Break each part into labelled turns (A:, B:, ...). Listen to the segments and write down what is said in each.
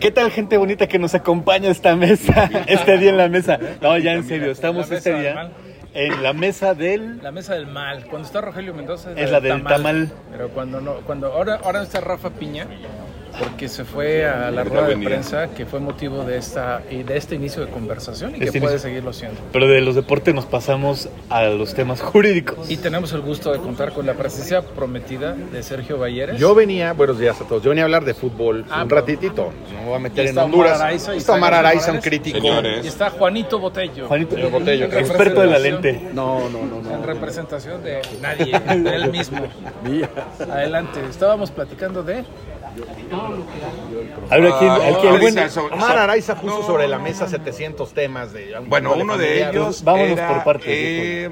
A: ¿Qué tal gente bonita que nos acompaña esta mesa, este día en la mesa? No, ya en serio, estamos este día en la mesa del...
B: La mesa del mal. Cuando está Rogelio Mendoza
A: Es la del tamal.
B: Pero cuando no, cuando ahora, ahora está Rafa Piña, porque se fue a la rueda de prensa, que fue motivo de esta y de este inicio de conversación y que
A: Este
B: puede
A: inicio.
B: seguirlo siendo.
A: Pero de los deportes nos pasamos a los temas jurídicos.
B: Y tenemos el gusto de contar con la presencia prometida de Sergio Balleres.
C: Yo venía, buenos días a todos, yo venía a hablar de fútbol
B: Ah,
C: un ratitito, no voy a meter
B: Y
C: en Honduras.
B: Araiza
C: está Omar Araiza, un crítico.
D: Señores.
B: Y está Juanito Botello.
A: Juanito,
C: El botello,
B: En
A: experto de la lente.
C: No, no, no,
B: En
C: no.
B: representación de nadie, de él mismo. Adelante, estábamos platicando de...
A: Aquí,
D: Ah,
A: aquí el buen-
D: Araiza, sobre-
C: Omar Araiza puso
D: No.
C: sobre la mesa 700 temas de
D: Bueno, uno de ellos
A: Vámonos
D: era,
A: por partes,
D: eh,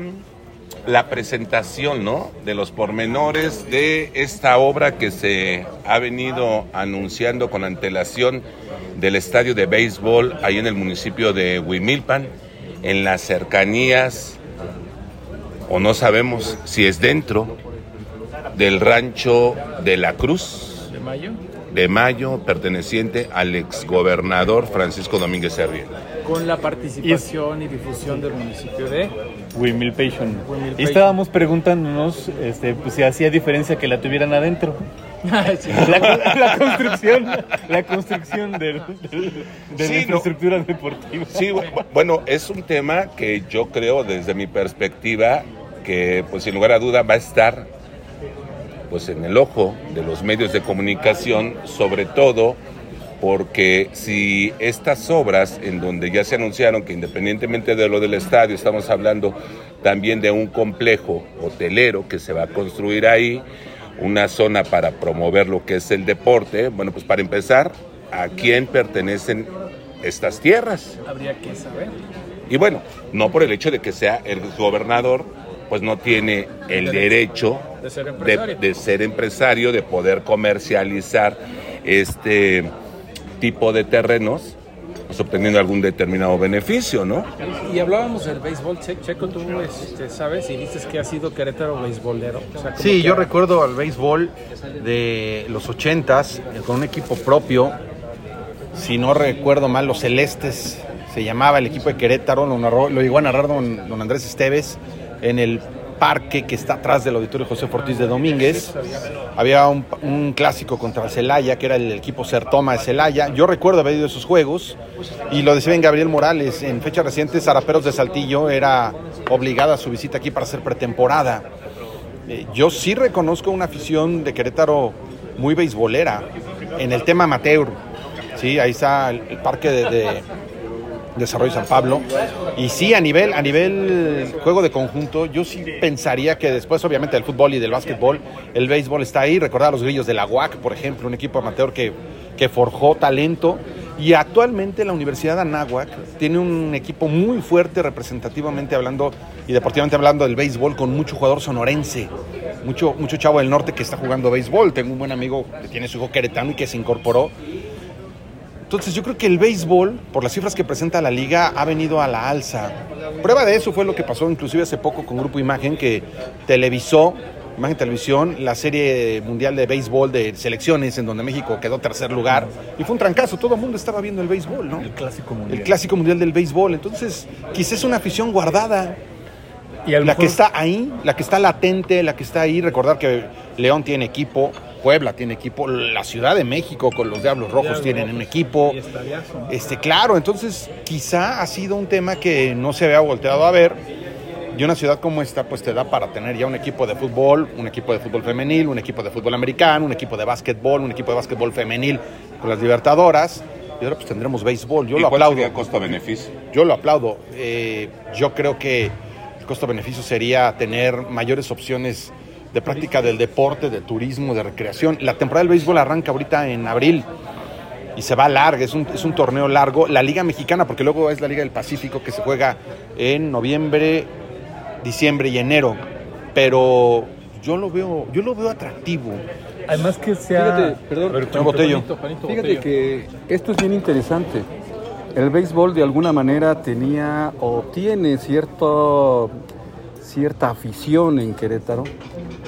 D: la presentación, ¿no? De los pormenores de esta obra que se ha venido anunciando con antelación del estadio de béisbol ahí en el municipio de Huimilpan, en las cercanías, o no sabemos si es dentro del rancho de la Cruz
B: mayo,
D: de Mayo, perteneciente al exgobernador Francisco Domínguez Servien.
B: con la participación y difusión del municipio de...
A: Wimilpation. Y estábamos preguntándonos este, pues, si hacía diferencia que la tuvieran adentro.
B: Sí.
A: La, la construcción, la construcción del- del- de
D: Sí,
A: la
D: no.
A: infraestructura deportiva.
D: Sí, bu- bueno, es un tema que yo creo desde mi perspectiva que pues sin lugar a duda va a estar pues en el ojo de los medios de comunicación, sobre todo porque si estas obras en donde ya se anunciaron que independientemente de lo del estadio, estamos hablando también de un complejo hotelero que se va a construir ahí, una zona para promover lo que es el deporte, bueno, pues para empezar, ¿a quién pertenecen estas tierras?
B: Habría que saber.
D: Y bueno, no por el hecho de que sea el gobernador, pues no tiene el derecho
B: De ser
D: de,
B: empresario.
D: de ser empresario, de poder comercializar este tipo de terrenos, pues obteniendo algún determinado beneficio, ¿no?
B: Y hablábamos del béisbol, Che- Checo, tú este, sabes y dices que ha sido Querétaro beisbolero. O sea, como
C: Sí, yo recuerdo al béisbol de los 80s eh, con un equipo propio. Si no recuerdo mal, los Celestes se llamaba el equipo de Querétaro. Lo, narró- lo llegó a narrar don, don Andrés Esteves en el parque que está atrás del auditorio José Ortiz de Domínguez. Había un, clásico contra el Celaya, que era el equipo Sertoma de Celaya. Yo recuerdo haber ido a esos juegos y lo decía bien Gabriel Morales. En fechas recientes, Zaraperos de Saltillo era obligada a su visita aquí para hacer pretemporada. Eh, yo sí reconozco una afición de Querétaro muy beisbolera en el tema amateur. Sí, ahí está el, el parque de, de Desarrollo San Pablo. Y sí, a nivel, a nivel juego de conjunto, yo sí pensaría que después, obviamente, del fútbol y del básquetbol, el béisbol está ahí. Recordar a los grillos de la UAC, por ejemplo, un equipo amateur que, que forjó talento. Y actualmente la Universidad de Anáhuac tiene un equipo muy fuerte representativamente hablando y deportivamente hablando del béisbol con mucho jugador sonorense, mucho, mucho chavo del norte que está jugando béisbol. Tengo un buen amigo que tiene su hijo queretano y que se incorporó. Entonces yo creo que el béisbol, por las cifras que presenta la liga, ha venido a la alza. Prueba de eso fue lo que pasó inclusive hace poco con Grupo Imagen, que televisó, Imagen Televisión, la serie mundial de béisbol de selecciones, en donde México quedó tercer lugar. Y fue un trancazo, todo el mundo estaba viendo el béisbol, ¿no?
A: El clásico mundial.
C: El clásico mundial del béisbol. Entonces, quizás es una afición guardada.
A: Y
C: La
A: mejor-
C: que está ahí, la que está latente, la que está ahí. Recordar que León tiene equipo, Puebla tiene equipo, la Ciudad de México con los Diablos Rojos
B: Diablos
C: tienen
B: Rojos.
C: un equipo. Este, claro, entonces quizá ha sido un tema que no se había volteado a ver. Y una ciudad como esta, pues te da para tener ya un equipo de fútbol, un equipo de fútbol femenil, un equipo de fútbol americano, un equipo de básquetbol, un equipo de básquetbol femenil con las Libertadoras. Y ahora pues tendremos béisbol. Yo
D: ¿Y
C: lo
D: cuál
C: aplaudo.
D: costo-beneficio?
C: Yo lo aplaudo. Eh, yo creo que el costo-beneficio sería tener mayores opciones de práctica del deporte, de turismo, de recreación. La temporada del béisbol arranca ahorita en abril y se va larga, es un, es un torneo largo. La Liga Mexicana, porque luego es la Liga del Pacífico que se juega en noviembre, diciembre y enero. Pero yo lo veo, yo lo veo atractivo.
A: Además que sea...
E: Fíjate, perdón.
A: A ver,
C: Botello.
B: Juanito, Juanito
E: Fíjate
B: Botello.
E: que esto es bien interesante. El béisbol de alguna manera tenía o tiene cierto, cierta afición en Querétaro,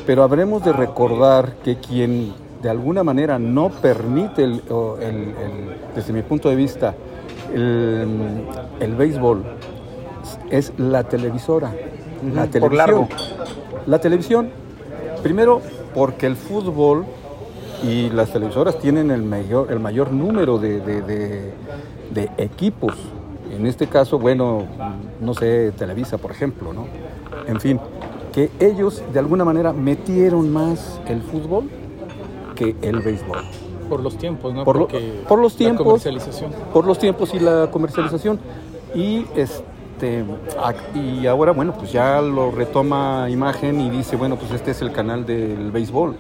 E: pero habremos de recordar que quien de alguna manera no permite, el- o el- el- desde mi punto de vista, el, béisbol, es la televisora. La
C: por
E: televisión.
C: largo.
E: La televisión, primero porque el fútbol y las televisoras tienen el mayor, el mayor número de, de- de- de equipos. En este caso, bueno, no sé, Televisa, por ejemplo, ¿no? En fin, que ellos de alguna manera metieron más el fútbol que el béisbol.
B: Por los tiempos, ¿no?
E: Por, lo- por los
B: la
E: tiempos.
B: comercialización.
E: Por los tiempos y la comercialización. Y este y ahora, bueno, pues ya lo retoma imagen y dice, bueno, pues este es el canal del béisbol.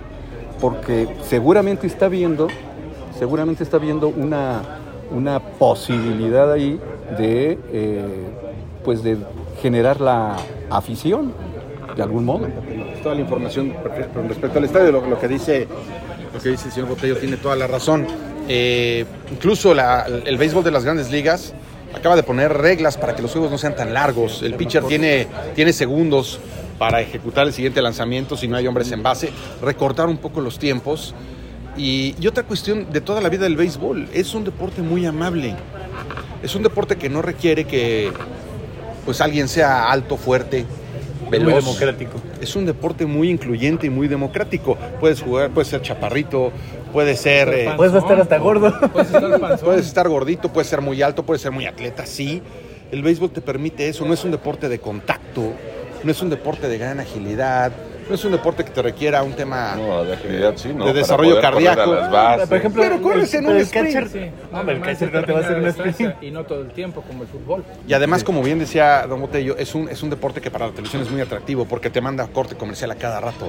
E: Porque seguramente está viendo, seguramente está viendo una, una posibilidad ahí de eh, pues de generar la afición de algún modo.
C: toda la información respecto al estadio, lo, lo que dice lo que dice el señor Botello tiene toda la razón. Eh, incluso la- el béisbol de las grandes ligas acaba de poner reglas para que los juegos no sean tan largos. El pitcher tiene, tiene segundos para ejecutar el siguiente lanzamiento si no hay hombres en base, recortar un poco los tiempos. Y, y otra cuestión de toda la vida del béisbol, es un deporte muy amable. Es un deporte que no requiere que pues alguien sea alto, fuerte, veloz.
A: Muy democrático.
C: Es un deporte muy incluyente y muy democrático. Puedes jugar, puedes ser chaparrito, puede ser, eh,
A: Puedes estar hasta gordo.
B: Puedes estar
C: puedes estar gordito, puedes ser muy alto, puedes ser muy atleta, sí. El béisbol te permite eso. No es un deporte de contacto, no es un deporte de gran agilidad, no es un deporte que te requiera un tema
D: No, de agilidad sí, ¿no?
C: de desarrollo cardíaco.
A: Por ejemplo,
C: Pero corres en
A: el,
C: un
A: el
C: sprint.
A: catcher.
B: Sí,
A: No, el catcher no te va a hacer un sprint.
B: Y no todo el tiempo, como el fútbol.
C: Y además, como bien decía Don Botello, es un, es un deporte que para la televisión es muy atractivo porque te manda corte comercial a cada rato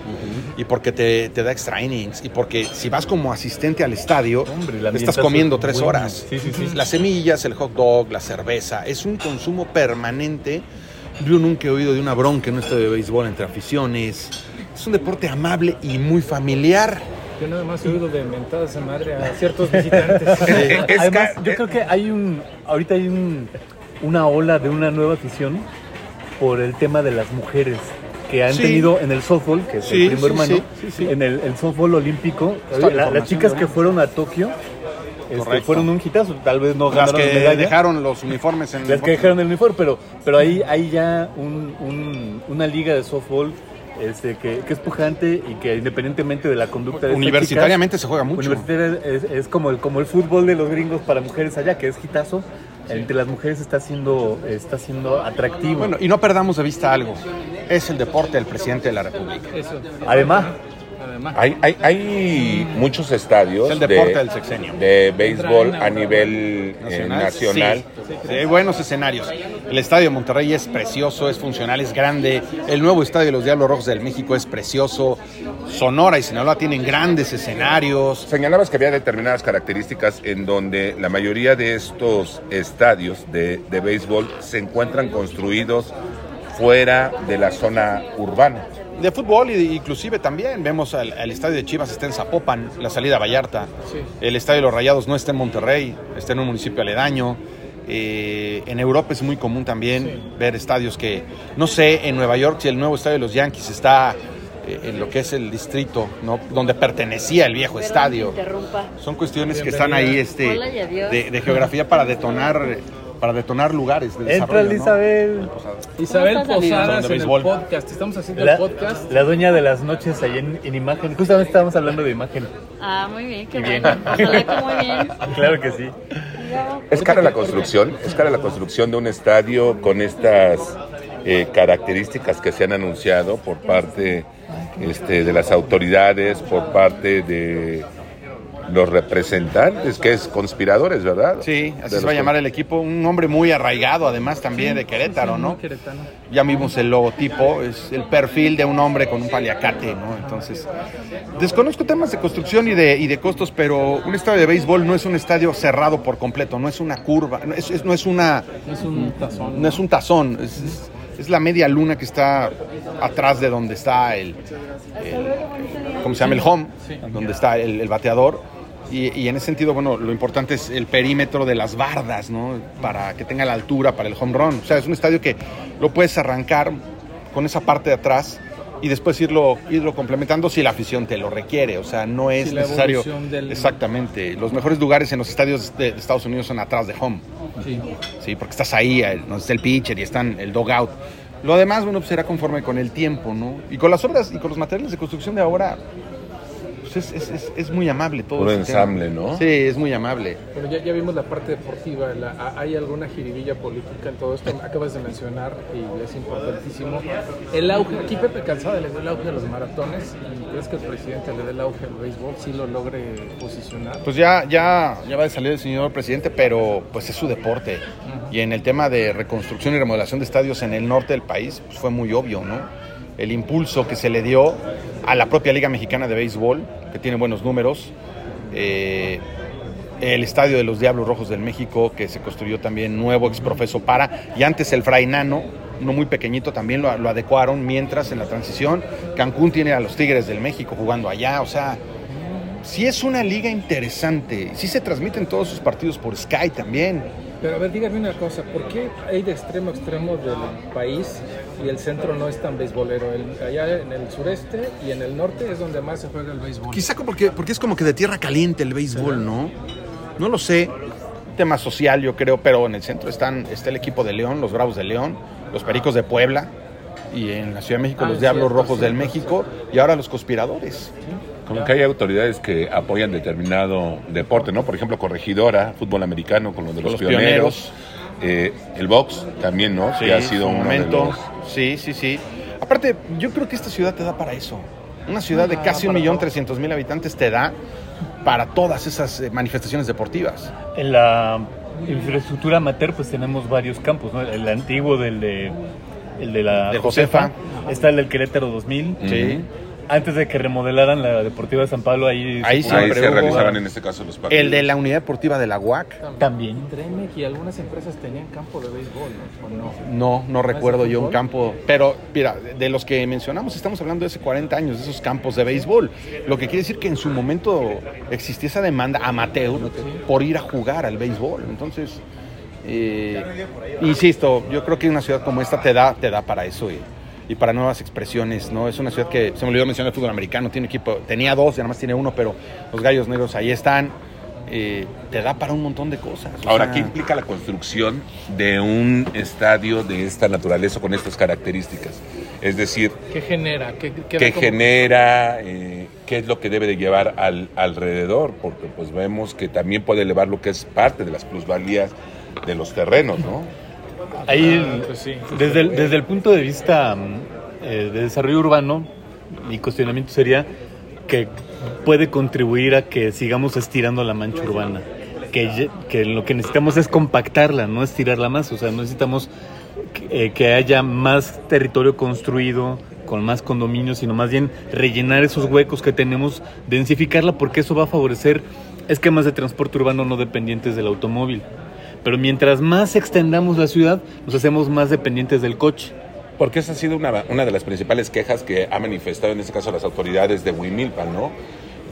C: y porque te, te da extra innings y porque si vas como asistente al estadio,
A: Hombre, el
C: te estás comiendo
A: es
C: tres horas.
A: Sí, sí, sí.
C: Las semillas, el hot dog, la cerveza, es un consumo permanente. Yo nunca he oído de una bronca en un estadio de béisbol entre aficiones. Es un deporte amable y muy familiar.
B: Yo nada más he oído de mentadas de madre a ciertos visitantes.
D: Es
A: Además, yo creo que hay un, ahorita hay un, una ola de una nueva afición por el tema de las mujeres que han
C: Sí.
A: tenido en el softball, que es
C: Sí,
A: el primo
C: sí,
A: hermano,
C: sí, sí, sí.
A: en el, el softball olímpico,
C: la
A: las chicas que fueron a Tokio este, fueron un hitazo, tal vez no
C: Las
A: ganaron
C: que
A: medalla,
C: dejaron los uniformes en
A: las que dejaron el uniforme, pero, pero ahí hay ya un- un- una liga de softball este, que, que es pujante y que independientemente de la conducta de
C: Universitariamente
A: chicas,
C: se juega mucho.
A: Universitaria es, es como, el, como el fútbol de los gringos para mujeres allá, que es hitazo. Entre las mujeres está siendo, está siendo atractivo.
C: Bueno, y no perdamos de vista algo. Es el deporte del presidente de la República.
B: Eso.
A: Además,
B: Además.
D: Hay, hay, hay muchos estadios
C: Es el deporte
D: de,
C: del sexenio.
D: de béisbol a nivel eh, nacional.
C: Sí, sí, hay buenos escenarios. El estadio de Monterrey es precioso, es funcional, es grande. El nuevo estadio de los Diablos Rojos del México es precioso. Sonora y Sinaloa tienen grandes escenarios.
D: Señalabas que había determinadas características en donde la mayoría de estos estadios de, de béisbol se encuentran construidos fuera de la zona urbana.
C: De fútbol y inclusive también vemos al, al estadio de Chivas está en Zapopan, la salida a Vallarta.
B: Sí.
C: El estadio de los Rayados no está en Monterrey, está en un municipio aledaño. Eh, en Europa es muy común también
B: Sí.
C: ver estadios que, no sé, en Nueva York si el nuevo estadio de los Yankees está eh, en lo que es el distrito, ¿no? donde pertenecía el viejo
F: que
C: estadio.
F: interrumpa.
C: Son cuestiones que están ahí este,
F: Hola y adiós.
C: de, de geografía para detonar, para detonar lugares de
A: entra
C: desarrollo. ¿no?
A: Isabel,
B: Isabel. Posadas en el
C: béisbol.
B: podcast. Estamos haciendo
A: la,
B: el podcast.
A: la dueña de las noches ahí en, en imagen. Justamente estábamos hablando de imagen.
F: Ah, muy bien, qué
A: Bien.
F: bueno. Ojalá que muy bien.
A: Claro que sí.
D: Es cara la construcción, es cara la construcción de un estadio con estas eh, características que se han anunciado por parte este, de las autoridades, por parte de los representantes, que es conspiradores, ¿verdad?
C: Sí, así
D: De
C: se va a llamar el equipo. Un hombre muy arraigado, además también de Querétaro,
B: Sí,
C: ¿no?
B: muy queretano.
C: Ya vimos el logotipo, es el perfil de un hombre con un paliacate, ¿no? Entonces, desconozco temas de construcción y de, y de costos, pero un estadio de béisbol no es un estadio cerrado por completo, no es una curva, no es, es- no es una,
B: No es un tazón.
C: no es un tazón, es, es- es la media luna que está atrás de donde está el, el- ¿cómo se llama? El home, donde está el, el bateador. Y, y en ese sentido, bueno, lo importante es el perímetro de las bardas, ¿no? Para que tenga la altura para el home run. O sea, es un estadio que lo puedes arrancar con esa parte de atrás y después irlo, irlo complementando si la afición te lo requiere. O sea, no es
B: la
C: necesario.
B: del-
C: Exactamente. Los mejores lugares en los estadios de, Estados Unidos son atrás de home.
B: Sí.
C: Sí, porque estás ahí, donde está el pitcher y están el dogout. Lo demás, bueno, pues será conforme con el tiempo, ¿no? Y con las obras y con los materiales de construcción de ahora, pues es, es- es- es muy amable todo. Tema.
D: ensamble, ¿no?
C: Sí, es muy amable.
B: Pero ya, ya vimos la parte deportiva. la- a- ¿Hay alguna jiribilla política en todo esto? Acabas de mencionar, y es importantísimo, el auge. Aquí Pepe Calzada le dio el auge a los maratones. ¿Y crees que el presidente le dé el auge al béisbol? ¿Sí lo logre posicionar?
C: Pues ya, ya, ya va a salir el señor presidente, pero pues es su deporte. Y en el tema de reconstrucción y remodelación de estadios en el norte del país, pues fue muy obvio, ¿no? El impulso que se le dio a la propia Liga Mexicana de Béisbol, que tiene buenos números. eh, el estadio de los Diablos Rojos del México, que se construyó también nuevo, exprofeso para. Y antes el Frainano, uno muy pequeñito, también lo, adecuaron. Mientras en la transición, Cancún tiene a los Tigres del México jugando allá. O sea, sí es una liga interesante. Sí se transmiten todos sus partidos por Sky también.
B: Pero a ver, dígame una cosa, ¿por qué hay de extremo a extremo del país y el centro no es tan beisbolero? El- allá en el sureste y en el norte es donde más se juega el béisbol.
C: Quizá porque, porque es como que de tierra caliente el béisbol, ¿no? No lo sé. Tema social, yo creo, pero en el centro están, está el equipo de León, los Bravos de León, los Pericos de Puebla, y en la Ciudad de México
B: Ah,
C: los Diablos
B: cierto,
C: Rojos del
B: cierto,
C: México, y ahora los conspiradores.
D: Como que hay autoridades que apoyan determinado deporte, ¿no? Por ejemplo, Corregidora, fútbol americano con lo de los, pioneros. Eh, el box también, ¿no? que ha sido
C: un momento.
D: los...
C: Sí, sí, sí. Aparte, yo creo que esta ciudad te da para eso. Una ciudad de casi un
B: para
C: millón
B: todo.
C: trescientos mil habitantes te da para todas esas eh, manifestaciones deportivas.
A: En la infraestructura amateur pues tenemos varios campos, ¿no? El antiguo del de, el de la
C: Josefa.
A: está el del Querétaro 2000.
D: Sí.
A: Antes de que remodelaran la Deportiva de San Pablo, ahí,
C: Ahí
A: se
C: sí,
D: Ahí se realizaban en este caso los partidos.
C: El de la unidad deportiva de la UAC,
A: También.
B: Tremec y algunas empresas tenían campo de béisbol, ¿no? ¿O no?
C: no, no recuerdo yo un campo. Pero, mira, de los que mencionamos, estamos hablando de hace 40 años, de esos campos de béisbol. Lo que quiere decir que en su momento existía esa demanda amateur por ir a jugar al béisbol. Entonces, eh, insisto, yo creo que una ciudad como esta te da, te da para eso. Y, y para nuevas expresiones, ¿no? Es una ciudad que, se me olvidó mencionar el fútbol americano, tiene equipo, tenía dos y nada más tiene uno, pero los Gallos Negros ahí están. Eh, te da para un montón de cosas.
D: Ahora,
C: sea,
D: ¿qué implica la construcción de un estadio de esta naturaleza con estas características? Es decir,
B: ¿Qué genera? ¿Qué, qué
D: ¿qué
B: da como-
D: genera? Eh, ¿Qué es lo que debe de llevar al, alrededor? Porque pues vemos que también puede elevar lo que es parte de las plusvalías de los terrenos, ¿no?
A: Ahí, desde, el, desde el punto de vista mm, eh, de desarrollo urbano, mi cuestionamiento sería que puede contribuir a que sigamos estirando la mancha urbana. Que, que lo que necesitamos es compactarla, no estirarla más. O sea, necesitamos que, eh, que haya más territorio construido con más condominios, sino más bien rellenar esos huecos que tenemos, densificarla, porque eso va a favorecer esquemas de transporte urbano no dependientes del automóvil. Pero mientras más extendamos la ciudad, nos hacemos más dependientes del coche.
D: Porque esa ha sido una, una de las principales quejas que ha manifestado en este caso las autoridades de Huimilpan, ¿no?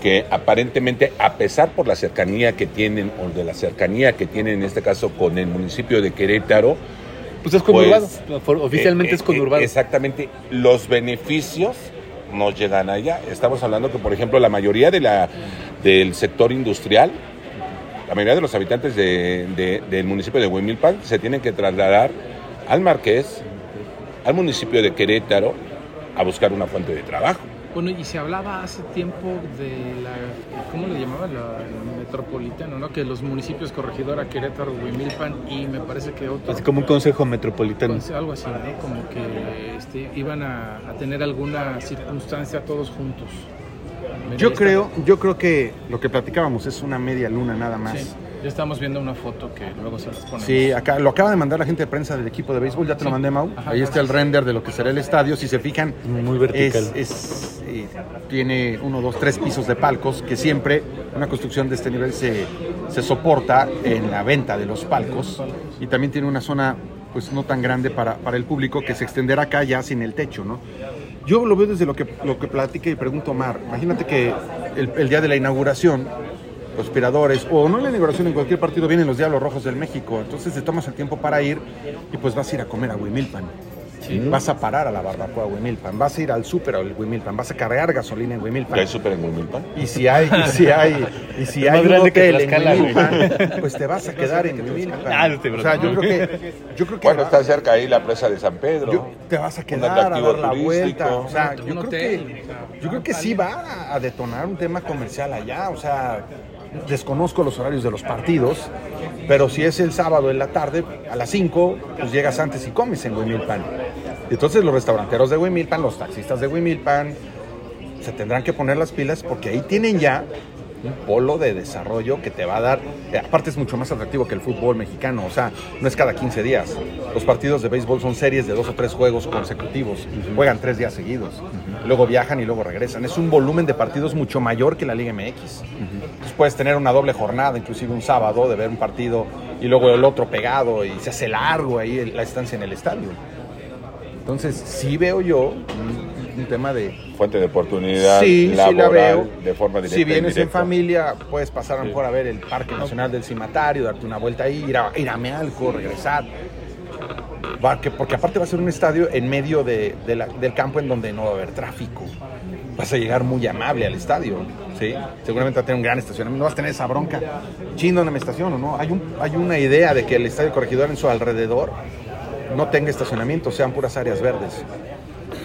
D: Que aparentemente, a pesar por la cercanía que tienen, o de la cercanía que tienen en este caso con el municipio de Querétaro,
A: Pues es conurbado.
D: Pues,
A: Oficialmente
D: eh,
A: es conurbado.
D: eh, exactamente, los beneficios no llegan allá. Estamos hablando que, por ejemplo, la mayoría de la, del sector industrial, la mayoría de los habitantes de- de- del municipio de Huimilpan se tienen que trasladar al Marqués, al municipio de Querétaro, a buscar una fuente de trabajo.
B: Bueno, y se hablaba hace tiempo de la, ¿cómo le llamaban? La, el metropolitano, ¿no? Que los municipios Corregidora, Querétaro, Huimilpan y me parece que otro.
A: Así como un consejo metropolitano.
B: Pues, algo así, ¿no? Como que este, iban a, a tener alguna circunstancia todos juntos.
C: Yo creo, yo creo que lo que platicábamos es una media luna nada más.
B: Sí, ya estamos viendo una foto que luego se las ponemos.
C: Sí, acá lo acaba de mandar la gente de prensa del equipo de béisbol, ya te lo mandé, Mau.
B: Ajá,
C: Ahí está el render de lo que será el estadio. Si se fijan,
A: Muy vertical.
C: es, es, eh, tiene uno, dos, tres pisos de palcos, que siempre una construcción de este nivel se, se soporta en la venta de los palcos. Y también tiene una zona pues no tan grande para, para el público que se extenderá acá ya sin el techo, ¿no? Yo lo veo desde lo que, lo que platica y pregunto Omar. Imagínate que el, día de la inauguración conspiradores, o no la inauguración, en cualquier partido vienen los Diablos Rojos del México, entonces te tomas el tiempo para ir y pues vas a ir a comer a Huimilpan. Vas a parar a la barbacoa Huimilpan, vas a ir al súper al Huimilpan, vas a cargar gasolina en
D: ¿Ya
C: Huimilpan.
D: hay súper en Huimilpan?
C: Y si hay, y si hay, y si hay un
A: grande que
C: hotel en. Huimilpan, pues te vas a quedar en Huimilpan.
A: Ah, no te
C: o sea, yo creo que, yo creo que
D: Bueno,
C: va-
D: está cerca ahí la presa de San Pedro.
C: yo- te vas a quedar a dar la
D: turístico.
C: vuelta. O sea, yo creo que,
B: o sea,
C: yo creo que sí va a detonar un tema comercial allá. O sea, desconozco los horarios de los partidos, pero si es el sábado en la tarde, a las 5, pues llegas antes y comes en Huimilpan. Entonces los restauranteros de Huimilpan, los taxistas de Huimilpan, se tendrán que poner las pilas porque ahí tienen ya un polo de desarrollo que te va a dar, eh, aparte es mucho más atractivo que el fútbol mexicano, o sea, no es cada 15 días. Los partidos de béisbol son series de dos o tres juegos consecutivos, juegan tres días seguidos, luego viajan y luego regresan. Es un volumen de partidos mucho mayor que la Liga MX. Entonces puedes tener una doble jornada, inclusive un sábado, de ver un partido y luego el otro pegado y se hace largo ahí la estancia en el estadio. Entonces sí veo yo un, tema de
D: Fuente de oportunidad
C: Sí, sí
D: laboral
C: la veo.
D: de forma directa.
C: Si vienes en familia, puedes pasar a lo mejor a ver el Parque Nacional del Cimatario, darte una vuelta ahí, ir a, ir a Mealco, regresar. Va, que- porque aparte va a ser un estadio en medio de- de la- del campo en donde no va a haber tráfico. Vas a llegar muy amable al estadio, ¿sí? Seguramente va a tener un gran estacionamiento. No vas a tener esa bronca. Chin, ¿dónde me estaciono? ¿no? Hay, un, hay una idea de que el estadio corregidor en su alrededor no tenga estacionamiento, sean puras áreas verdes.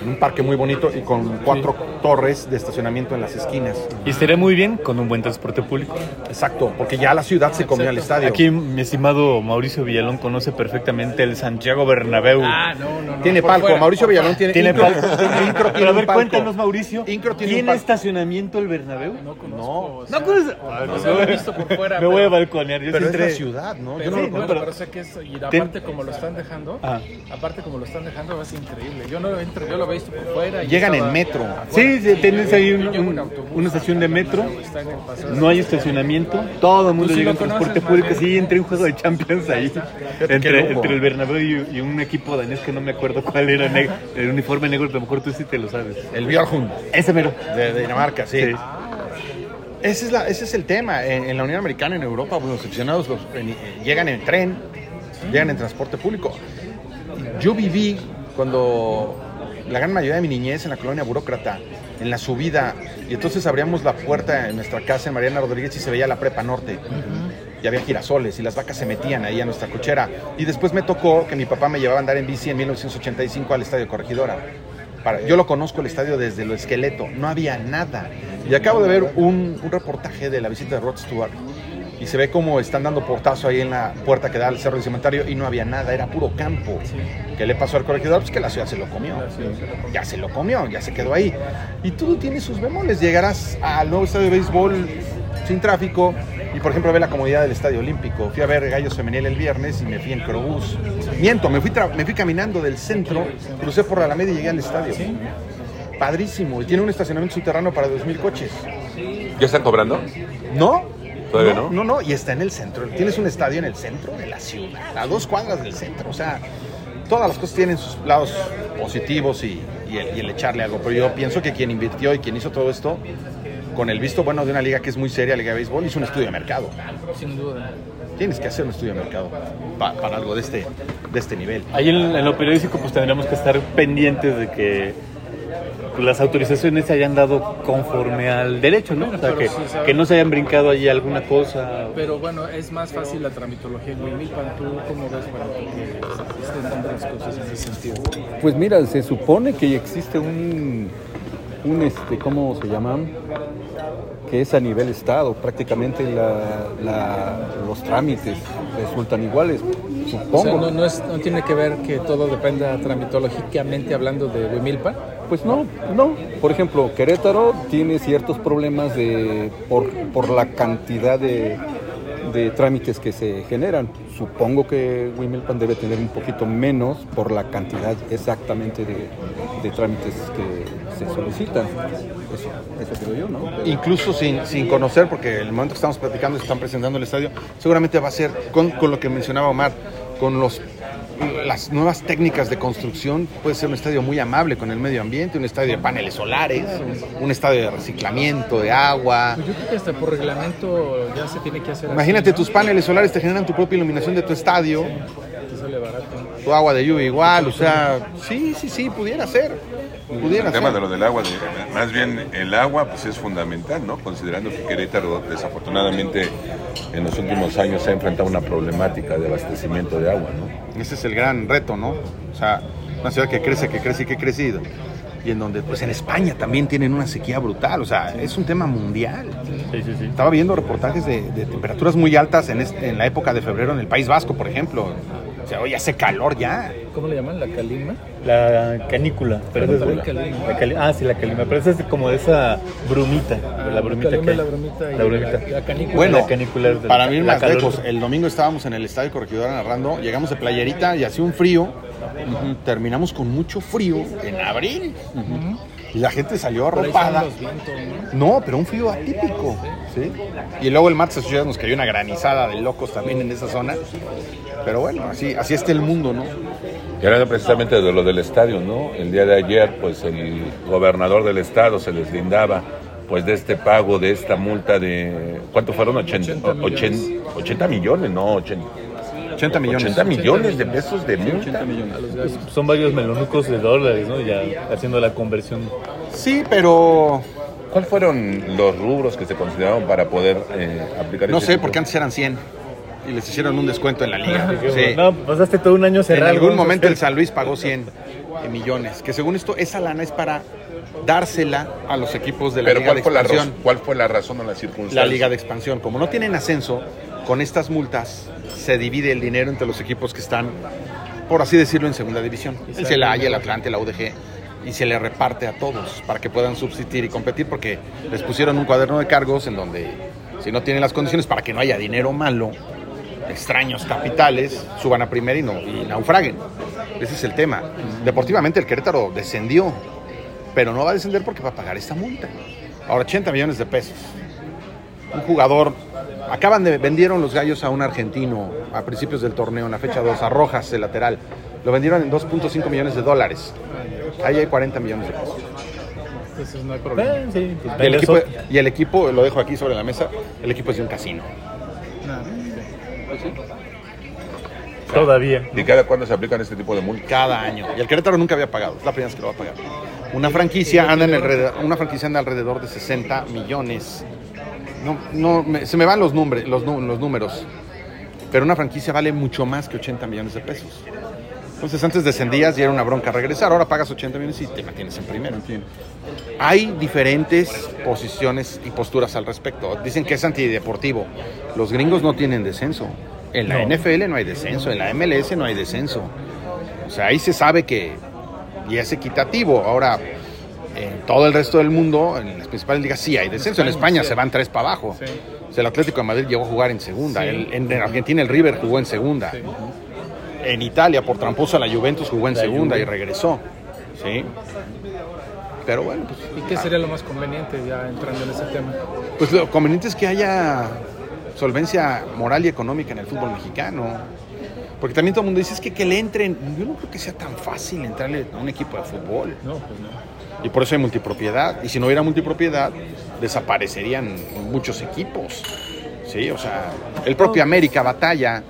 C: En un parque muy bonito y con cuatro torres de estacionamiento en las esquinas.
A: Y estaría muy bien con un buen transporte público.
C: Exacto, porque ya la ciudad se comió al estadio.
A: Aquí mi estimado Mauricio Villalón conoce perfectamente el Santiago Bernabéu.
B: Ah, no, no, no.
C: tiene palco,
B: fuera,
C: Mauricio Villalón tiene,
A: Tiene palco.
C: Incro tiene
A: Pero a ver,
C: palco.
A: cuéntanos, Mauricio.
C: Incro tiene un
A: ¿Tiene
C: palco.
A: estacionamiento el Bernabéu?
B: No conozco.
C: No.
B: o sea,
A: No conoces.
B: lo he visto por fuera.
A: Me voy a balconear. Yo
C: Pero es la ciudad, ¿no? Yo
B: Pero,
C: no lo
B: bueno, pero sé que es, y aparte como lo están dejando,
A: Ah.
B: aparte como lo están dejando va a ser increíble. Yo no entro, yo lo he visto por fuera. y
C: Llegan en metro.
B: afuera.
A: Sí, sí, tienes ahí un-
B: Llego en
A: un-
B: autobús,
A: una estación de metro. No hay estacionamiento, todo el mundo llega en transporte público.
B: bien.
A: Sí, entre un juego de Champions ahí, entre, el Bernabéu y, y un equipo danés que no me acuerdo cuál era, el uniforme negro, a lo mejor tú sí te lo sabes.
C: El Björkund
A: Ese mero.
C: de, de Dinamarca, sí.
A: Sí.
C: Ese, es la, ese es el tema. En, en la Unión Americana, en Europa, pues, los aficionados los- en- eh, llegan en tren, llegan en transporte público. Yo viví cuando la gran mayoría de mi niñez en la colonia burócrata, en la subida, y entonces abríamos la puerta en nuestra casa en Mariana Rodríguez y se veía la prepa norte. Y había girasoles y las vacas se metían ahí a nuestra cochera. Y después me tocó que mi papá me llevaba a andar en bici en 1985 al Estadio Corregidora. Para- yo lo conozco el estadio desde lo esqueleto, no había nada. Y acabo de ver un, un reportaje de la visita de Rod Stewart y se ve cómo están dando portazo ahí en la puerta que da al Cerro del Cementerio y no había nada, era puro campo. ¿Qué le pasó al corregidor? Pues que la ciudad se lo comió. Ya se lo comió, ya se quedó ahí. Y todo tiene sus bemoles. Llegarás al nuevo estadio de béisbol sin tráfico y, por ejemplo, ve la comodidad del estadio olímpico. Fui a ver Gallos Femenil el viernes y me fui en Crobús. Miento, me fui, tra- me fui caminando del centro, crucé por la Alameda y llegué al estadio. Padrísimo. Y tiene un estacionamiento subterráneo para 2.000 coches.
D: ¿Ya están cobrando?
C: ¿No?
D: ¿Todavía
C: no?
D: no?
C: No, no, y está en el centro. Tienes un estadio en el centro de la ciudad, a dos cuadras del centro. O sea, todas las cosas tienen sus lados positivos y, y el, y el echarle algo. Pero yo pienso que quien invirtió y quien hizo todo esto, con el visto bueno de una liga que es muy seria, Liga de Béisbol, hizo un estudio de mercado.
B: Sin duda.
C: Tienes que hacer un estudio de mercado pa- para algo de este, de este nivel.
A: Ahí en, en lo periodístico pues tendríamos que estar pendientes de que las autorizaciones se hayan dado conforme al derecho, ¿no? O sea,
B: Pero
A: que, que no se hayan brincado allí alguna cosa.
B: Pero bueno, es más fácil la tramitología en Huimilpan. ¿Tú cómo ves para que las cosas en ese sentido?
E: Pues mira, se supone que existe un, un este, ¿cómo se llama? Que es a nivel estado, prácticamente la- la- los trámites resultan iguales,
B: O sea,
E: supongo.
B: no, no, es, no tiene que ver que todo dependa tramitológicamente hablando de Huimilpan.
E: Pues no, no. Por ejemplo, Querétaro tiene ciertos problemas de por, por la cantidad de, de trámites que se generan. Supongo que Wimilpan debe tener un poquito menos por la cantidad exactamente de, de trámites que se solicitan. Eso, eso creo yo, ¿no?
C: Incluso sin, sin conocer, porque el momento que estamos platicando están presentando el estadio, seguramente va a ser con, con lo que mencionaba Omar, con los las nuevas técnicas de construcción, puede ser un estadio muy amable con el medio ambiente, un estadio de paneles solares, un estadio de reciclamiento de agua.
B: Pues yo creo que hasta por reglamento ya se tiene que hacer así,
C: Imagínate,
B: ¿no?
C: tus paneles solares te generan tu propia iluminación de tu estadio.
B: Te sale barato.
C: tu agua de lluvia igual, o sea, sí, sí, sí, pudiera ser. Pudiera
D: El tema
C: ser.
D: de lo del agua, de- más bien el agua pues es fundamental, ¿no? Considerando que Querétaro desafortunadamente en los últimos años se ha enfrentado a una problemática de abastecimiento de agua, ¿no?
C: Ese es el gran reto, ¿no? O sea, una ciudad que crece, que crece y que ha crecido. Y en donde, pues en España también tienen una sequía brutal, o sea, es un tema mundial.
A: Sí, sí, sí.
C: Estaba viendo reportajes de, de temperaturas muy altas en, este- en la época de febrero en el País Vasco, por ejemplo. O sea, hoy hace calor ya.
B: ¿Cómo le llaman? ¿La calima?
A: La canícula. Pero es la-
B: calima.
A: la cali- ah, sí, la calima. Pero esa es como de esa brumita. la brumita
B: calima
A: que
B: la brumita y
A: La brumita.
B: la- la canícula.
C: Bueno,
A: La canícula es de
C: para mí más
A: calor.
C: lejos, el domingo estábamos en el Estadio Corregidora narrando, llegamos de playerita y hacía un frío, terminamos con mucho frío en abril. Y la gente salió arropada.
B: los vientos, ¿no?
C: Pero un frío atípico. ¿sí? Y luego el martes ya nos cayó una granizada de locos también en esa zona. Pero bueno, así, así está el mundo, ¿no?
D: Y hablando precisamente de lo del estadio, ¿no? El día de ayer, pues el gobernador del estado se les lindaba pues de este pago, de esta multa de... ¿Cuánto fueron? 80,
B: 80 millones.
D: 80, 80 millones, no, 80,
C: 80 millones.
D: 80 millones de pesos de multa.
E: 80 millones.
B: Gallos.
A: Son varios melonucos de dólares, ¿no? Ya haciendo la conversión.
C: Sí, pero
D: ¿Cuáles fueron los rubros que se consideraron para poder eh, aplicar
C: no
D: ese
C: sé,
D: tipo?
C: porque antes eran 100 y les hicieron un descuento en la liga. Sí.
A: No, pasaste todo un año
C: En
A: cerrado.
C: algún
A: ¿no?
C: momento el San Luis pagó 100 millones, que según esto esa lana es para dársela a los equipos de la
D: Pero
C: liga
D: ¿cuál
C: de
D: fue, la
C: expansión.
D: razón, ¿cuál fue la razón o la circunstancia?
C: La liga de expansión, como no tienen ascenso, con estas multas se divide el dinero entre los equipos que están, por así decirlo, en segunda división. El Celaya, el Atlante, la UDG, y se le reparte a todos para que puedan subsistir y competir, porque les pusieron un cuaderno de cargos en donde, si no tienen las condiciones para que no haya dinero malo, extraños capitales, suban a primera y, no, y naufraguen. Ese es el tema. Deportivamente el Querétaro descendió, pero no va a descender porque va a pagar esta multa. Ahora 80 millones de pesos. Un jugador, acaban de, vendieron los gallos a un argentino a principios del torneo, en la fecha 2, a Rojas, el lateral. Lo vendieron en 2.5 millones de dólares. Ahí hay 40 millones de pesos.
B: Entonces no hay problema.
A: Eh, sí, pues,
C: Y el, equipo, y el equipo, lo dejo aquí sobre la mesa, el equipo es de un casino.
B: Nada.
A: Todavía.
D: ¿Y cada cuándo se aplican este tipo de multas?
C: cada año. Y el Querétaro nunca había pagado, es la primera vez que lo va a pagar. Una franquicia anda en alrededor, una franquicia anda alrededor de 60 millones. No, no, me- se me van los, nombres, los, los números. Pero una franquicia vale mucho más que 80 millones de pesos. Entonces antes descendías y era una bronca regresar, ahora pagas 80 millones y te mantienes en primero. Hay diferentes posiciones y posturas al respecto. Dicen que es antideportivo. Los gringos no tienen descenso. En la
A: No.
C: NFL no hay descenso, en la MLS no hay descenso. O sea, ahí se sabe que y es equitativo. Ahora, en todo el resto del mundo, en las principales ligas sí hay descenso. En España se van tres para abajo.
B: Sí.
C: O sea, el Atlético de Madrid llegó a jugar en segunda.
B: Sí.
C: El- en, en Argentina el River jugó en segunda.
B: Sí.
C: En Italia, por tramposa, la Juventus jugó en
A: La
C: segunda
A: Juve.
C: y regresó. Sí. Pero bueno, pues
B: ¿Y qué sería lo más conveniente ya entrando en ese tema?
C: Pues lo conveniente es que haya solvencia moral y económica en el fútbol mexicano. Porque también todo el mundo dice, es que que le entren, yo no creo que sea tan fácil entrarle a un equipo de fútbol.
B: No, pues no.
C: Y por eso hay multipropiedad. Y si no hubiera multipropiedad, desaparecerían muchos equipos. Sí, o sea, el propio América batalla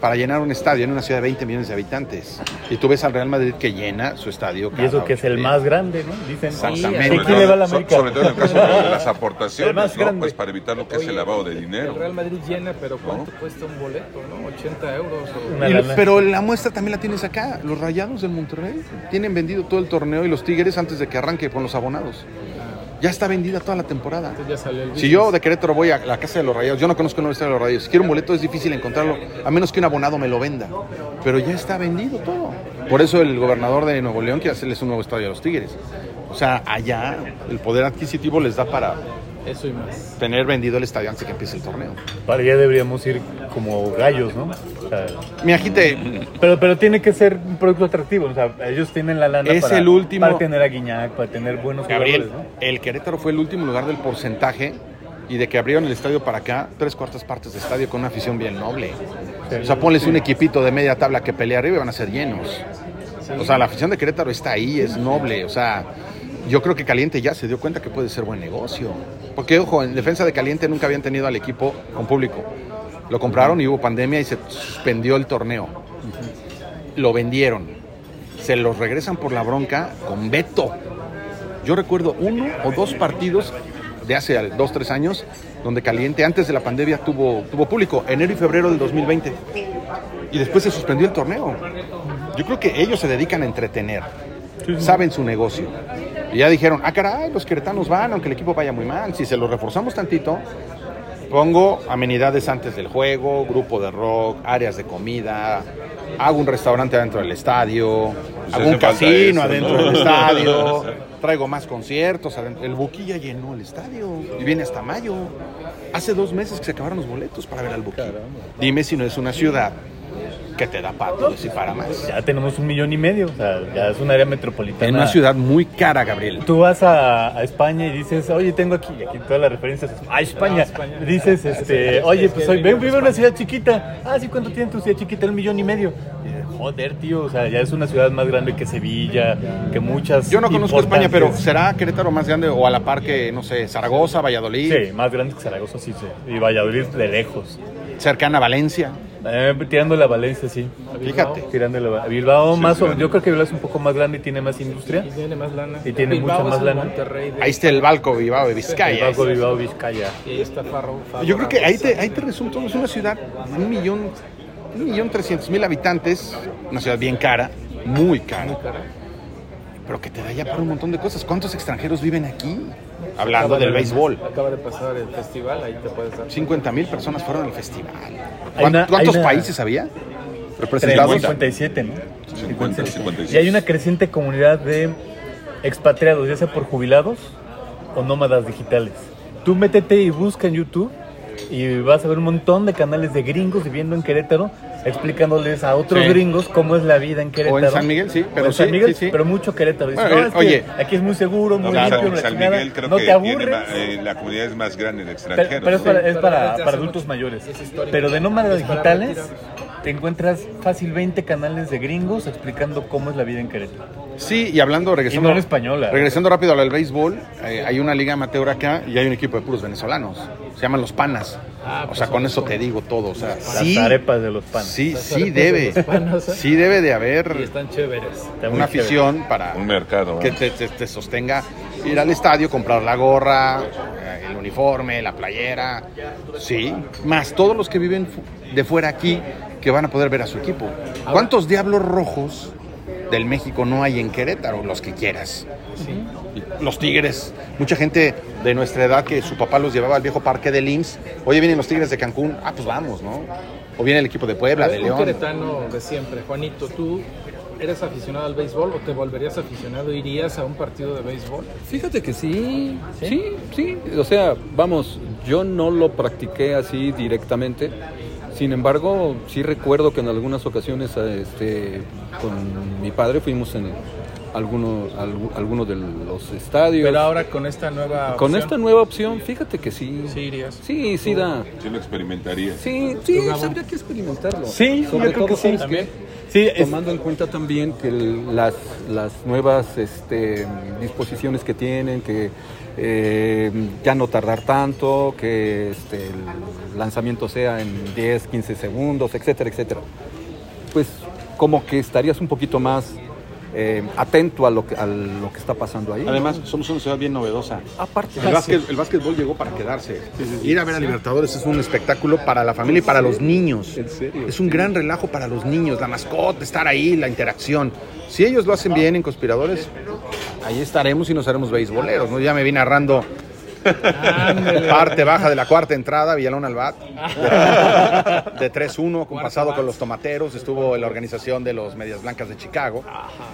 C: para llenar un estadio en una ciudad de 20 millones de habitantes. Y tú ves al Real Madrid que llena su estadio.
A: Y eso
C: cada
A: que es el más grande, ¿no? Dicen.
C: Exactamente.
A: ¿Y quién le va a la
D: So-
A: América?
D: sobre todo en el caso de las
A: El
D: aportaciones,
A: más
D: ¿no?
A: grande.
D: Pues para evitar lo que es el lavado de dinero.
B: El Real Madrid llena, pero ¿cuánto cuesta un boleto, no? 80 euros. O...
C: Pero la muestra también la tienes acá. Los rayados del Monterrey tienen vendido todo el torneo y los Tigres antes de que arranque con los abonados. Ya está vendida toda la temporada.
B: Entonces ya salió el
C: Si yo de Querétaro voy a la casa de los rayados, yo no conozco el estadio de los rayados. Si quiero un boleto es difícil encontrarlo, a menos que un abonado me lo venda. Pero ya está vendido todo. Por eso el gobernador de Nuevo León quiere hacerles un nuevo estadio a los Tigres. O sea, allá el poder adquisitivo les da para
B: Eso y más.
C: tener vendido el estadio antes de que empiece el torneo.
A: Para allá deberíamos ir como gallos, ¿no? Sea,
C: Mi agite,
A: pero, pero tiene que ser un producto atractivo. O sea, ellos tienen la lana
C: Es
A: para,
C: el último-
A: para tener a Guiñac, para tener buenos
C: Gabriel,
A: jugadores, ¿no?
C: el Querétaro fue el último lugar del porcentaje y de que abrieron el estadio para acá, tres cuartas partes de estadio con una afición bien noble. O sea, ponles un equipito de media tabla que pelea arriba y van a ser llenos. O sea, la afición de Querétaro está ahí, es noble. O sea, yo creo que Caliente ya se dio cuenta que puede ser buen negocio. Porque, ojo, en defensa de Caliente nunca habían tenido al equipo con público. Lo compraron y hubo pandemia y se suspendió el torneo. lo vendieron. Se los regresan por la bronca con veto. Yo recuerdo uno o dos partidos de hace dos, tres años donde Caliente antes de la pandemia tuvo, tuvo público, enero y febrero del 2020. Y después se suspendió el torneo. Yo creo que ellos se dedican a entretener, saben su negocio. Y ya dijeron, ah, caray, los queretanos van, aunque el equipo vaya muy mal. Si se los reforzamos tantito, pongo amenidades antes del juego, grupo de rock, áreas de comida, hago un restaurante adentro del estadio,
D: Pues
C: hago un casino
D: eso,
C: adentro
D: ¿no?
C: del estadio, traigo más conciertos. adentro. El ya llenó el estadio y viene hasta mayo. Hace dos meses que se acabaron los boletos para ver al Buki. Dime si no es una ciudad que te da patos y para más.
A: Ya tenemos un millón y medio, o sea, ya es un área metropolitana.
C: En una ciudad muy cara, Gabriel.
A: Tú vas a, a España y dices, oye, tengo aquí, y aquí todas las referencias a España. Dices, este, oye, pues soy, ven, vivo en una ciudad chiquita. Ah, sí, ¿cuánto tiene tu ciudad chiquita? Un millón y medio. Y Joder, tío, o sea, ya es una ciudad más grande que Sevilla, que muchas.
C: Yo no conozco España, pero ¿será Querétaro más grande o a la par que, no sé, Zaragoza, Valladolid,
A: Sí, más grande que Zaragoza, sí, sí. Y Valladolid de lejos.
C: cercana a Valencia?
A: Eh, tirando la Valencia, sí.
C: Fíjate.
A: Tirando la Bilbao,
D: Sí,
A: más o- yo creo que Bilbao es un poco más grande y tiene más industria.
B: Y tiene más lana.
A: Y tiene
B: Bilbao
A: mucha más
B: el
A: lana.
B: De-
C: Ahí está el Balco Bilbao de Vizcaya.
A: Bilbao, Bilbao, Vizcaya.
B: Y ahí está Farro. Farro
C: Yo creo que ahí te, ahí te resulta, es una ciudad, un millón, un millón trescientos mil habitantes, una ciudad bien cara, muy cara, pero que te da ya para un montón de cosas. ¿Cuántos extranjeros viven aquí? Hablando del
B: de-
C: béisbol.
B: Acaba de pasar el festival, ahí te puedes dar.
C: 50 mil personas fueron al festival.
A: Hay una-
C: ¿Cuántos
A: una-
C: países había? Representados.
A: 57, ¿no?
D: 50, 56.
A: Y hay una creciente comunidad de expatriados, ya sea por jubilados o nómadas digitales. Tú métete y busca en YouTube y vas a ver un montón de canales de gringos viviendo en Querétaro explicándoles a otros
C: Sí.
A: gringos cómo es la vida en Querétaro.
C: O en San Miguel, sí,
A: O
C: pero
A: en San Miguel,
C: sí, sí.
A: pero mucho Querétaro. Dicen,
C: Bueno,
A: no, es que
C: oye.
A: aquí es muy seguro, muy
D: No,
A: limpio,
D: San,
A: la
D: San
A: chingada,
D: Miguel creo
A: no
D: que
A: te aburres.
D: eh, la comunidad es más grande de
A: Pero,
D: extranjeros.
A: pero es para, es para, para adultos mayores. Pero de nómadas digitales te encuentras fácil 20 canales de gringos explicando cómo es la vida en Querétaro.
C: Sí, y hablando, regresando,
A: Y no en española.
C: regresando rápido al béisbol, eh, hay una liga amateur acá y hay un equipo de puros venezolanos. Se llaman los Panas.
B: Ah,
C: o
B: pues
C: sea, con
B: son
C: eso
B: como-
C: te digo todo. O sea,
A: Las
C: sí,
A: arepas de los panes.
C: sí,
B: Las
C: sí debe.
B: de Panas, ¿eh?
C: Sí debe de
B: Y
C: haber
B: están chéveres.
A: Está muy
C: una
A: chévere.
C: afición para
D: Un mercado.
C: que
D: ¿eh?
C: te, te- te sostenga ir al estadio, comprar la gorra, eh, el uniforme, la playera. Sí, más todos los que viven de fuera aquí que van a poder ver a su equipo. ¿Cuántos diablos rojos del México no hay en Querétaro? Los que quieras. Los Tigres, mucha gente de nuestra edad que su papá los llevaba al viejo parque de Lins. Oye, vienen los Tigres de Cancún. Ah, pues vamos, ¿no? O viene el equipo de Puebla, de
B: un
C: León.
B: queretano de siempre. Juanito, ¿tú eres aficionado al béisbol o te volverías aficionado? ¿Irías a un partido de béisbol?
E: Fíjate que sí, sí, sí. O sea, vamos, yo no lo practiqué así directamente. Sin embargo, sí recuerdo que en algunas ocasiones este, con mi padre fuimos en algunos alguno de los estadios.
B: Pero ahora con esta nueva
E: con
B: opción,
E: esta nueva opción, fíjate que sí.
B: Sí irías.
E: Sí, sí da.
D: Sí lo experimentaría.
E: Sí, sí, habría que experimentarlo.
A: Sí,
E: sobre
A: yo creo que
E: todo
A: sí.
E: ¿sabes
A: También.
E: qué?
A: Sí, es-
E: tomando en cuenta también que el- las, las nuevas este, disposiciones que tienen, que eh, ya no tardar tanto, que este, el lanzamiento sea en 10, 15 segundos, etcétera, etcétera. Pues como que estarías un poquito más eh, atento a lo, que, a lo que está pasando ahí. ¿no?
C: Además, somos una ciudad bien novedosa.
E: aparte,
C: El, básquet, el básquetbol llegó para quedarse. Ir a ver a Libertadores es un espectáculo para la familia y para los niños.
E: ¿En serio?
C: Es un gran relajo para los niños, la mascota, estar ahí, la interacción. Si ellos lo hacen bien en Conspiradores, ahí estaremos y nos haremos beisboleros. ¿no? Ya me vi narrando parte baja de la cuarta entrada, Villalón al bat, de 3-1, con pasado con los tomateros, estuvo en la organización de los Medias Blancas de Chicago.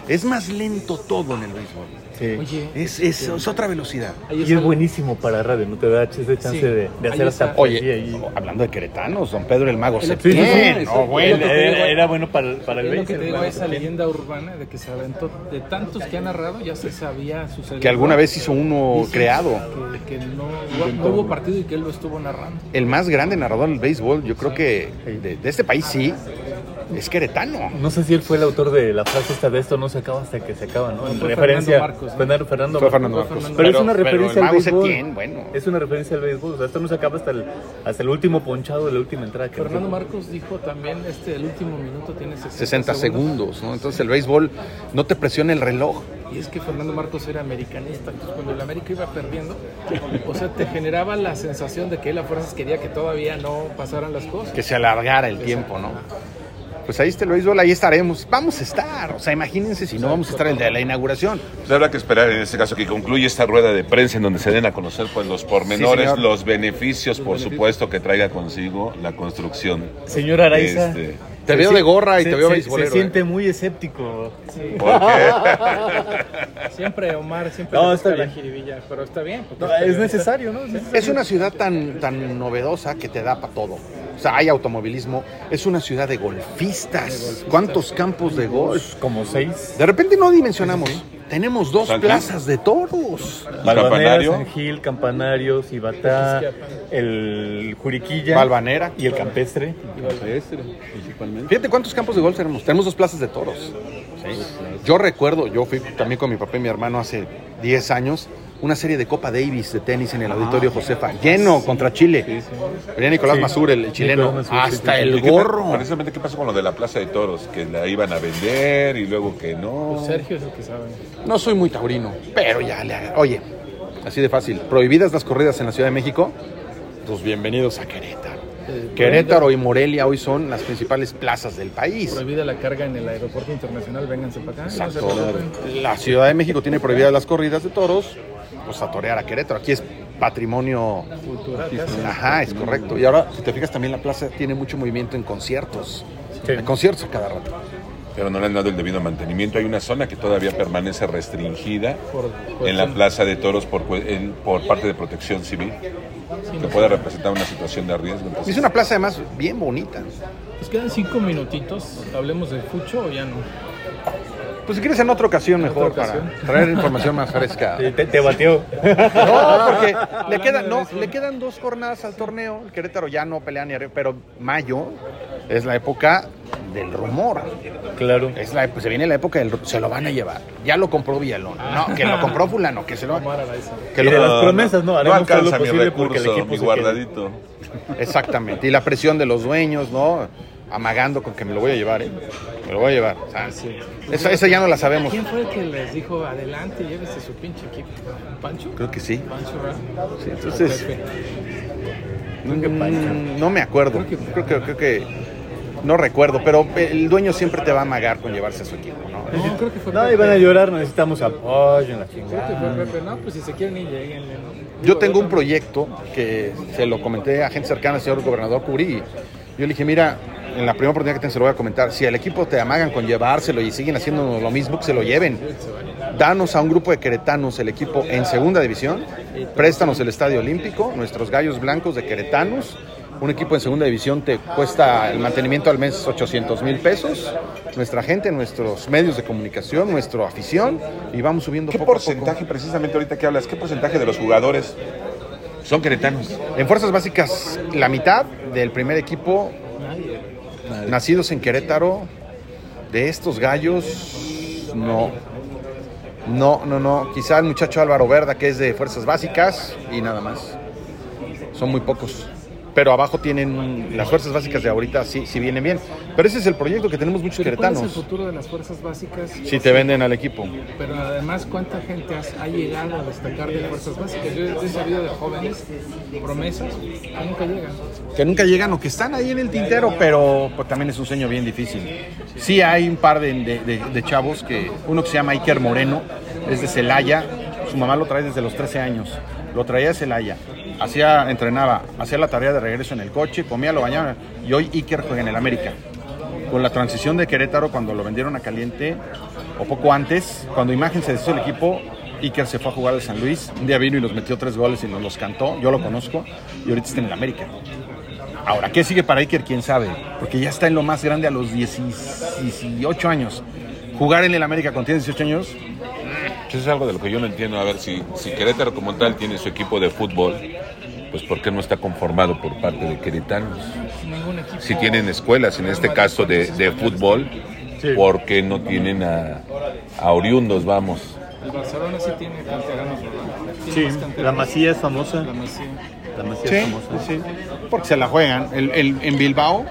C: Es más lento todo en el béisbol.
A: Sí.
B: Oye,
C: Es, es- es otra velocidad.
A: Y es buenísimo para radio, ¿no? Te da ese chance
B: Sí.
A: de, de hacer hasta
C: Oye, hablando de queretanos, don Pedro el Mago
B: Sí, sí,
C: no, bueno.
B: Te digo,
A: era, era bueno para, el- para el
B: Es lo que
A: béisbol,
B: te digo, esa leyenda urbana de que se aventó, de tantos que ha narrado, ya se sabía.
C: Que alguna vez hizo uno creado.
B: Que, que no, no hubo partido y que él lo estuvo narrando.
C: El más grande narrador del béisbol, yo creo que de, de este país sí, es queretano.
A: No sé si él fue el autor de la frase esta de esto no se acaba hasta que se acaba, ¿no? En
B: fue
A: referencia
B: Fernando Marcos, ¿no?
A: Fernando, Fernando
C: Fue
A: Marcos.
C: Fernando Marcos.
A: Pero es una
C: pero
A: referencia
C: el
A: al béisbol.
C: Bueno.
A: Es una referencia al béisbol. O sea, esto no se acaba hasta el, hasta el último ponchado de la última entrada. que
B: Fernando Marcos dijo también, este, el último minuto tiene 60,
C: 60 segundos, ¿no? Entonces el béisbol no te presiona el reloj.
B: Y es que Fernando Marcos era americanista, entonces cuando el América iba perdiendo, o sea, te generaba la sensación de que él a fuerzas quería que todavía no pasaran las cosas.
C: que se alargara el tiempo, ¿no? Pues ahí está el béisbol, ahí estaremos. Vamos a estar, o sea, imagínense si no vamos a estar el día de la inauguración.
D: Pues habrá que esperar en este caso que concluya esta rueda de prensa en donde se den a conocer pues los pormenores, los beneficios, por supuesto, que traiga consigo la construcción.
A: Señor Araiza.
D: Este,
C: Te veo de gorra y
A: se-
C: te veo
A: se-
C: beisbolero,
A: Se siente
C: ¿eh?
A: muy escéptico.
B: Siempre Omar, siempre
A: No, está
B: busca la
A: bien.
B: jiribilla, pero está bien. porque
A: No,
B: está
A: es
B: bien.
A: necesario, ¿no? Es necesario.
C: Es una ciudad tan, tan novedosa que te da para todo. O sea, hay automovilismo, es una ciudad de golfistas. ¿Cuántos campos de golf?
A: Como seis.
C: De repente no dimensionamos. Tenemos dos
D: San Gil.
C: plazas de toros.
A: Balvanera,
D: Campanario.
A: San Gil, Campanario, Cibatá, el Juriquilla.
C: Balvanera.
A: Y el Campestre.
C: Fíjate cuántos campos de golf tenemos. Tenemos dos plazas de toros. Yo recuerdo, yo fui también con mi papá y mi hermano hace 10 años, una serie de Copa Davis de tenis en el Auditorio Josefa, lleno contra Chile. Venía Nicolás
A: Sí.
C: Masur, el, el chileno,
A: Masur, sí,
C: hasta
A: sí, sí.
C: el
D: ¿Y qué pa-
C: gorro.
D: Precisamente, ¿qué pasó con lo de la Plaza de Toros? Que la iban a vender y luego que no.
B: Pues Sergio es el que sabe.
C: No soy muy taurino, pero ya le haga. Oye, así de fácil. Prohibidas las corridas en la Ciudad de México, pues bienvenidos a Querétaro.
B: Eh,
C: Querétaro y Morelia hoy son las principales plazas del país.
B: Prohibida la carga en el aeropuerto internacional, vénganse para acá. no se.
C: La Ciudad de México tiene prohibidas las corridas de toros, pues a torear a Querétaro. Aquí es patrimonio.
B: Cultural.
C: Ajá, es correcto. Y ahora, si te fijas, también la plaza tiene mucho movimiento en conciertos.
A: Sí.
C: En conciertos a cada rato.
D: Pero no le han dado el debido mantenimiento. Hay una zona que todavía permanece restringida en la Plaza de Toros por, cue- en- por parte de Protección Civil, que puede representar una situación de riesgo. Entonces,
C: es una plaza además bien bonita.
B: Nos quedan cinco minutitos. Hablemos de Fucho o ya no.
C: Pues si quieres en otra ocasión mejor
B: otra ocasión.
C: para traer información más fresca.
A: Sí, Te, te batió.
C: No, porque le quedan, no, le quedan dos jornadas al torneo. El Querétaro ya no pelea ni arre- pero mayo es la época del rumor.
A: Claro.
C: Es la, pues se viene la época del se lo van a llevar. Ya lo compró Villalón. No, que lo compró fulano, que se lo
B: Araiza.
C: que lo-
A: de las promesas, no,
D: no
A: haremos todo lo
D: alcanza mi
A: posible porque el
D: recurso,
A: equipo
D: mi guardadito.
C: Exactamente. Y la presión de los dueños, ¿no? Amagando con que me lo voy a llevar, ¿eh? Me lo voy a llevar. O sea, esa, esa ya no la sabemos.
B: ¿Quién fue el que les dijo adelante, llévese su pinche equipo? ¿Pancho?
C: Creo que sí.
B: Pancho, ¿verdad?
C: Sí, entonces,
B: Pepe.
C: mm, no me acuerdo. Creo que, creo que no recuerdo, pero el dueño siempre te va a amagar con llevarse a su equipo, ¿no?
B: No, creo que fue
A: No,
B: Pepe.
A: iban a llorar, necesitamos apoyo en la
B: Creo
A: chingada.
B: que fue Pepe. No, pues si se quieren ir, lleguen.
C: Yo tengo un proyecto que se lo comenté a gente cercana al señor gobernador Cubrí. Yo le dije, mira, en la primera oportunidad que tenga se lo voy a comentar. Si al equipo te amagan con llevárselo y siguen haciendo lo mismo, que se lo lleven. Danos a un grupo de queretanos el equipo en segunda división. Préstanos el Estadio Olímpico, nuestros gallos blancos de queretanos. Un equipo en segunda división te cuesta el mantenimiento al mes 800 mil pesos. Nuestra gente, nuestros medios de comunicación, nuestra afición y vamos subiendo
D: ¿Qué
C: poco a poco.
D: porcentaje, precisamente ahorita que hablas, qué porcentaje de los jugadores son queretanos?
C: En fuerzas básicas, la mitad del primer equipo nacidos en Querétaro, de estos gallos, no. No, no, no. Quizá el muchacho Álvaro Verda, que es de fuerzas básicas, y nada más. Son muy pocos. Pero abajo tienen las fuerzas básicas de ahorita, sí, sí vienen bien. Pero ese es el proyecto que tenemos muchos
B: Pero ¿cuál es el
C: queretanos.
B: futuro de las fuerzas básicas?
C: Si te venden al equipo.
B: Pero además, ¿cuánta gente has- ha llegado a destacar de fuerzas básicas? Yo he sabido de jóvenes, promesas, que nunca llegan.
C: que nunca llegan o que están ahí en el tintero, pero pues, también es un sueño bien difícil. Sí hay un par de, de- de- de chavos, que uno que se llama Iker Moreno, es de Celaya, su mamá lo trae desde los 13 años, lo traía de Celaya, hacía, entrenaba, hacía la tarea de regreso en el coche, comía, lo bañaba, y hoy Iker juega en el América. Con la transición de Querétaro, cuando lo vendieron a Caliente, o poco antes, cuando Imagen se deshizo el equipo, Iker se fue a jugar al San Luis, un día vino y nos metió tres goles y nos los cantó, yo lo conozco, y ahorita está en el América. Ahora, ¿qué sigue para Iker? ¿Quién sabe? Porque ya está en lo más grande a los 10 18 años. Jugar en el América con 18 años,
D: Eso es algo de lo que yo no entiendo. A ver, si, si Querétaro como tal tiene su equipo de fútbol pues ¿por qué no está conformado por parte de queretanos?
B: Ningún equipo.
D: Si tienen escuelas, en este caso de, de fútbol. ¿por qué no tienen a, a oriundos, vamos?
B: El Barcelona sí tiene canteranos,
A: Sí, la Masía es famosa.
B: La Masía.
A: La Masía
C: Sí,
A: es famosa.
C: sí, porque se la juegan. El, el- en Bilbao,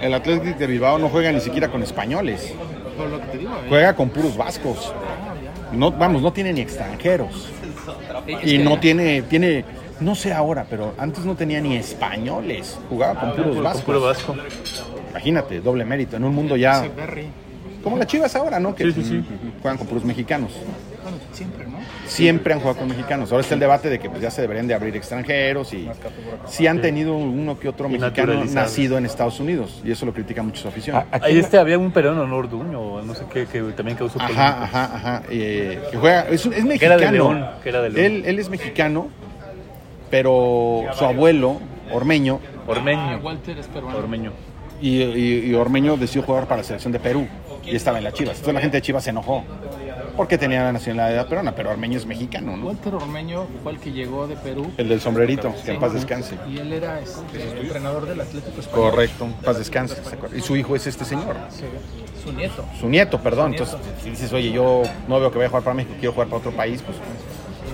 C: el Athletic de Bilbao no juega ni siquiera con españoles,
B: ¿eh?
C: juega con puros vascos. No, vamos, no tiene ni extranjeros. Y no tiene, tiene, no sé ahora, pero antes no tenía ni españoles. Jugaba con puros
A: Con
C: vascos.
A: puro vasco.
C: Imagínate, doble mérito. En un mundo ya. Como las chivas ahora, ¿no? Que
A: Sí, sí, sí.
C: juegan con puros mexicanos.
B: Bueno, siempre, ¿no?
C: Siempre han jugado con mexicanos. Ahora está el debate de que pues, ya se deberían de abrir extranjeros y sí han tenido uno que otro mexicano nacido en Estados Unidos. Y eso lo critica mucho su afición.
A: Ahí este había un peruano, ¿no? Orduño, o no sé qué, que también causó polémica.
C: Ajá, ajá, ajá. eh, que juega, es, un- es
A: Que
C: mexicano.
A: era de León, que era de León.
C: Él, él es mexicano, pero su abuelo, Ormeño,
A: Ormeño.
B: Walter es peruano.
A: Ormeño.
C: y, y- y Ormeño decidió jugar para la selección de Perú y estaba en las Chivas. Entonces la gente de Chivas se enojó porque tenía la nacionalidad peruana, pero Ormeño es mexicano, ¿no?
B: Walter Ormeño fue el que llegó de Perú.
C: El del sombrerito, que en paz descanse.
B: Y él era este, entrenador del Atlético Español.
C: Correcto, paz descanse. Y su hijo es este señor,
B: Sí, su nieto.
C: su nieto, perdón.
B: Su
C: Entonces, si dices, oye, yo no veo que vaya a jugar para México, quiero jugar para otro país, pues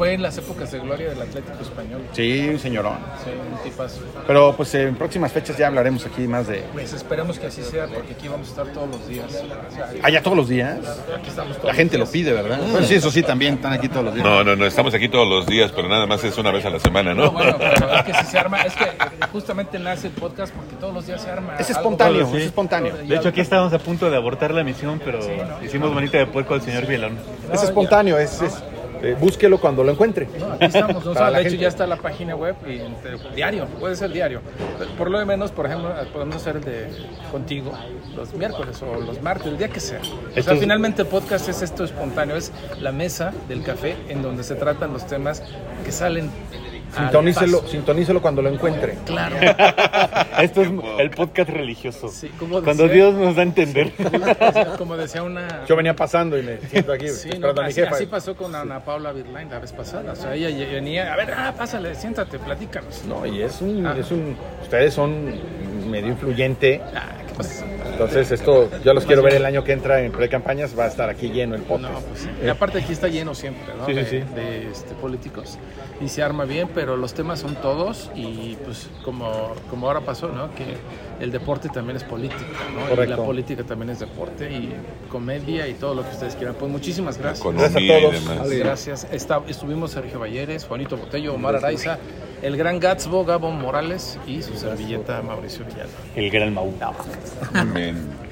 B: Fue en las épocas de gloria del Atlético Español.
C: sí, un señorón.
B: Sí, un tipazo.
C: Pero pues en próximas fechas ya hablaremos aquí más de...
B: Pues esperemos que así sea, porque aquí vamos a estar todos los días. O sea,
C: Allá todos los días.
B: aquí estamos todos
C: La gente lo
B: los días.
C: pide, ¿verdad? Bueno, sí, eso sí, también están aquí todos los días.
D: No, no, no, estamos aquí todos los días, pero nada más es una vez a la semana, ¿no?
B: No, bueno, pero es que si se arma, es que justamente nace el podcast porque todos los días se arma.
C: Es
B: algo.
C: espontáneo,
A: sí.
C: es espontáneo.
A: De hecho, aquí estábamos a punto de abortar la misión, pero hicimos manita de puerco al señor Villalón.
C: Es espontáneo, es, es- eh, búsquelo cuando lo encuentre.
B: No, aquí estamos. de hecho, ya está la página web y diario, puede ser diario. Por lo de menos, por ejemplo, podemos hacer el de contigo los miércoles o los martes, el día que sea. O sea,
A: es-
B: finalmente el podcast es esto espontáneo, es la mesa del café en donde se tratan los temas que salen.
C: Sintonícelo, sintonícelo cuando lo encuentre.
B: Claro.
A: Esto es el podcast religioso.
B: Sí, como
A: Cuando
B: decía-
A: Dios nos da a entender.
B: Como decía una.
C: Yo venía pasando y me siento aquí
B: Sí, no,
C: a mi
B: así,
C: jefa.
B: así pasó con Ana Paula Virlain la vez pasada. O sea, ella venía, a ver, ah, pásale, siéntate, platícanos.
C: No, y es un,
B: Ah.
C: es un... Ustedes son medio influyente.
B: Ah, ¿qué pasa?
C: Entonces esto, yo los quiero ver el año que entra en pre-campañas. Va a estar aquí lleno el podcast.
B: No, pues sí. Y aparte aquí está lleno siempre, ¿no?
A: Sí, sí,
B: de,
A: sí.
B: de, este, políticos. Y se arma bien, pero los temas son todos y pues como, como ahora pasó, ¿no? Que el deporte también es política, ¿no? Y
C: Correcto.
B: la política también es deporte y comedia y todo lo que ustedes quieran. Pues muchísimas gracias.
D: Economía
C: Gracias a
D: y
C: todos.
B: Gracias. Está- estuvimos Sergio Valleres, Juanito Botello, Omar Araiza, el gran Gatsbo, Gabo Morales y su servilleta Mauricio Villalba.
A: El gran Mau.
D: Amén.